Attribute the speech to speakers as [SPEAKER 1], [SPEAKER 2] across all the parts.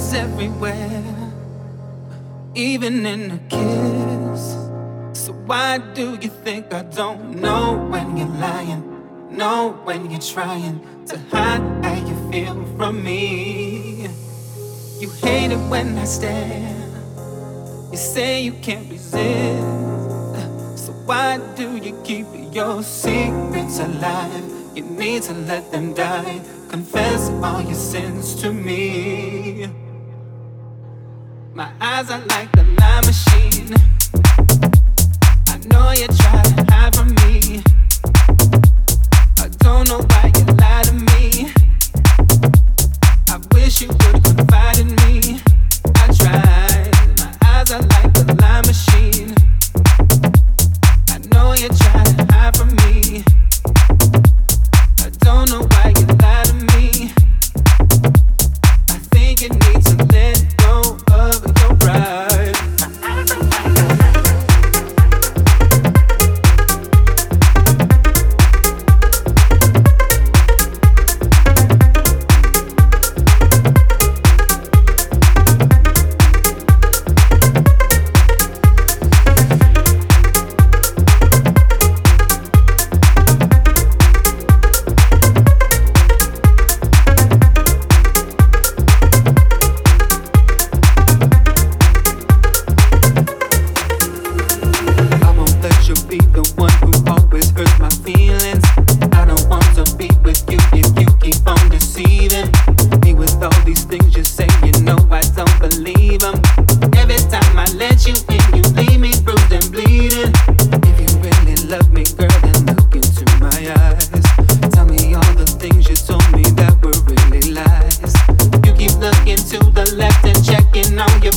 [SPEAKER 1] it's everywhere, even in a kiss. So why do you think I don't know when you're lying? Know when you're trying to hide how you feel from me. You hate it when I stare. You say you can't resist. So why do you keep your secrets alive? You need to let them die. Confess all your sins to me. My eyes are like the lie machine. I know you try to hide from me. I don't know why you lie to me.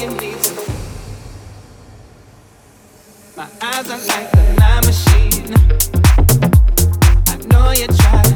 [SPEAKER 1] My eyes are like a line machine. I know you tried.